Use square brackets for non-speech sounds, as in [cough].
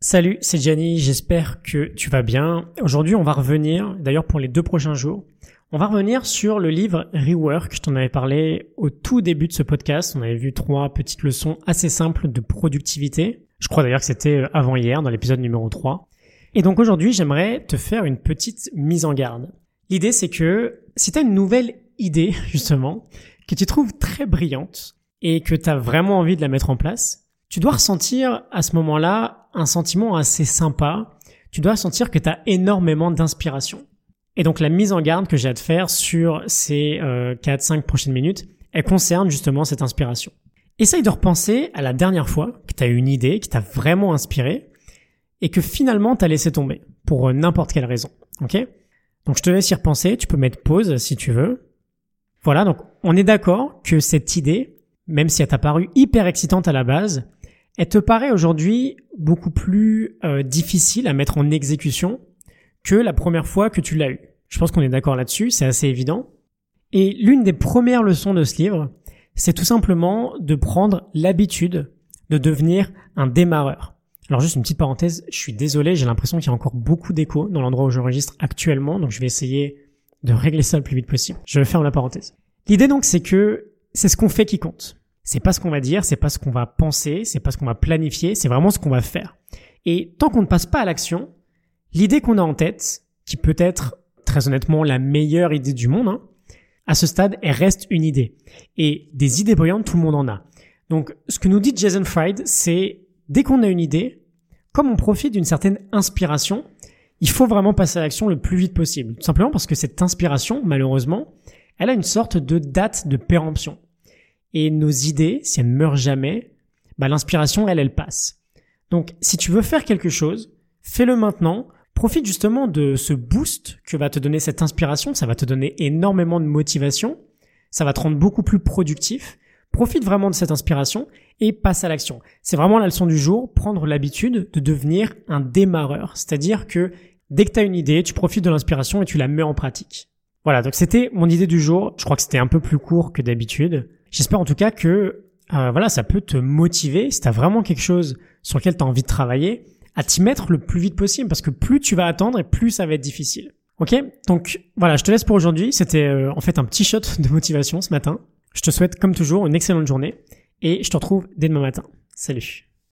Salut, c'est Gianni, j'espère que tu vas bien. Aujourd'hui, on va revenir, d'ailleurs pour les deux prochains jours, on va revenir sur le livre Rework. Je t'en avais parlé au tout début de ce podcast. On avait vu trois petites leçons assez simples de productivité. Je crois d'ailleurs que c'était avant hier, dans l'épisode numéro 3. Et donc aujourd'hui, j'aimerais te faire une petite mise en garde. L'idée, c'est que si tu une nouvelle idée, [laughs] justement, que tu trouves très brillante et que tu as vraiment envie de la mettre en place, tu dois ressentir à ce moment-là un sentiment assez sympa. Tu dois sentir que tu as énormément d'inspiration. Et donc la mise en garde que j'ai à te faire sur ces euh, 4-5 prochaines minutes, elle concerne justement cette inspiration. Essaye de repenser à la dernière fois que tu as eu une idée, qui t'a vraiment inspiré, et que finalement tu as laissé tomber, pour euh, n'importe quelle raison. Ok? Donc je te laisse y repenser, tu peux mettre pause si tu veux. Voilà, donc on est d'accord que cette idée, même si elle t'a paru hyper excitante à la base, elle te paraît aujourd'hui beaucoup plus euh, difficile à mettre en exécution que la première fois que tu l'as eu. Je pense qu'on est d'accord là-dessus, c'est assez évident. Et l'une des premières leçons de ce livre, c'est tout simplement de prendre l'habitude de devenir un démarreur. Alors juste une petite parenthèse, je suis désolé, j'ai l'impression qu'il y a encore beaucoup d'écho dans l'endroit où j'enregistre actuellement, donc je vais essayer de régler ça le plus vite possible. Je vais ferme la parenthèse. L'idée donc c'est que c'est ce qu'on fait qui compte. C'est pas ce qu'on va dire, c'est pas ce qu'on va penser, c'est pas ce qu'on va planifier, c'est vraiment ce qu'on va faire. Et tant qu'on ne passe pas à l'action, l'idée qu'on a en tête, qui peut être très honnêtement la meilleure idée du monde, hein, à ce stade, elle reste une idée. Et des idées brillantes, tout le monde en a. Donc, ce que nous dit Jason Fried, c'est dès qu'on a une idée, comme on profite d'une certaine inspiration, il faut vraiment passer à l'action le plus vite possible. Tout simplement parce que cette inspiration, malheureusement, elle a une sorte de date de péremption. Et nos idées, si elles ne meurent jamais, bah, l'inspiration, elle, elle passe. Donc, si tu veux faire quelque chose, fais-le maintenant. Profite justement de ce boost que va te donner cette inspiration. Ça va te donner énormément de motivation. Ça va te rendre beaucoup plus productif. Profite vraiment de cette inspiration et passe à l'action. C'est vraiment la leçon du jour, prendre l'habitude de devenir un démarreur. C'est-à-dire que dès que tu as une idée, tu profites de l'inspiration et tu la mets en pratique. Voilà, donc c'était mon idée du jour. Je crois que c'était un peu plus court que d'habitude. J'espère en tout cas que euh, voilà, ça peut te motiver si tu vraiment quelque chose sur lequel tu envie de travailler, à t'y mettre le plus vite possible parce que plus tu vas attendre et plus ça va être difficile. Ok? Donc voilà, je te laisse pour aujourd'hui. C'était euh, en fait un petit shot de motivation ce matin. Je te souhaite comme toujours une excellente journée et je te retrouve dès demain matin. Salut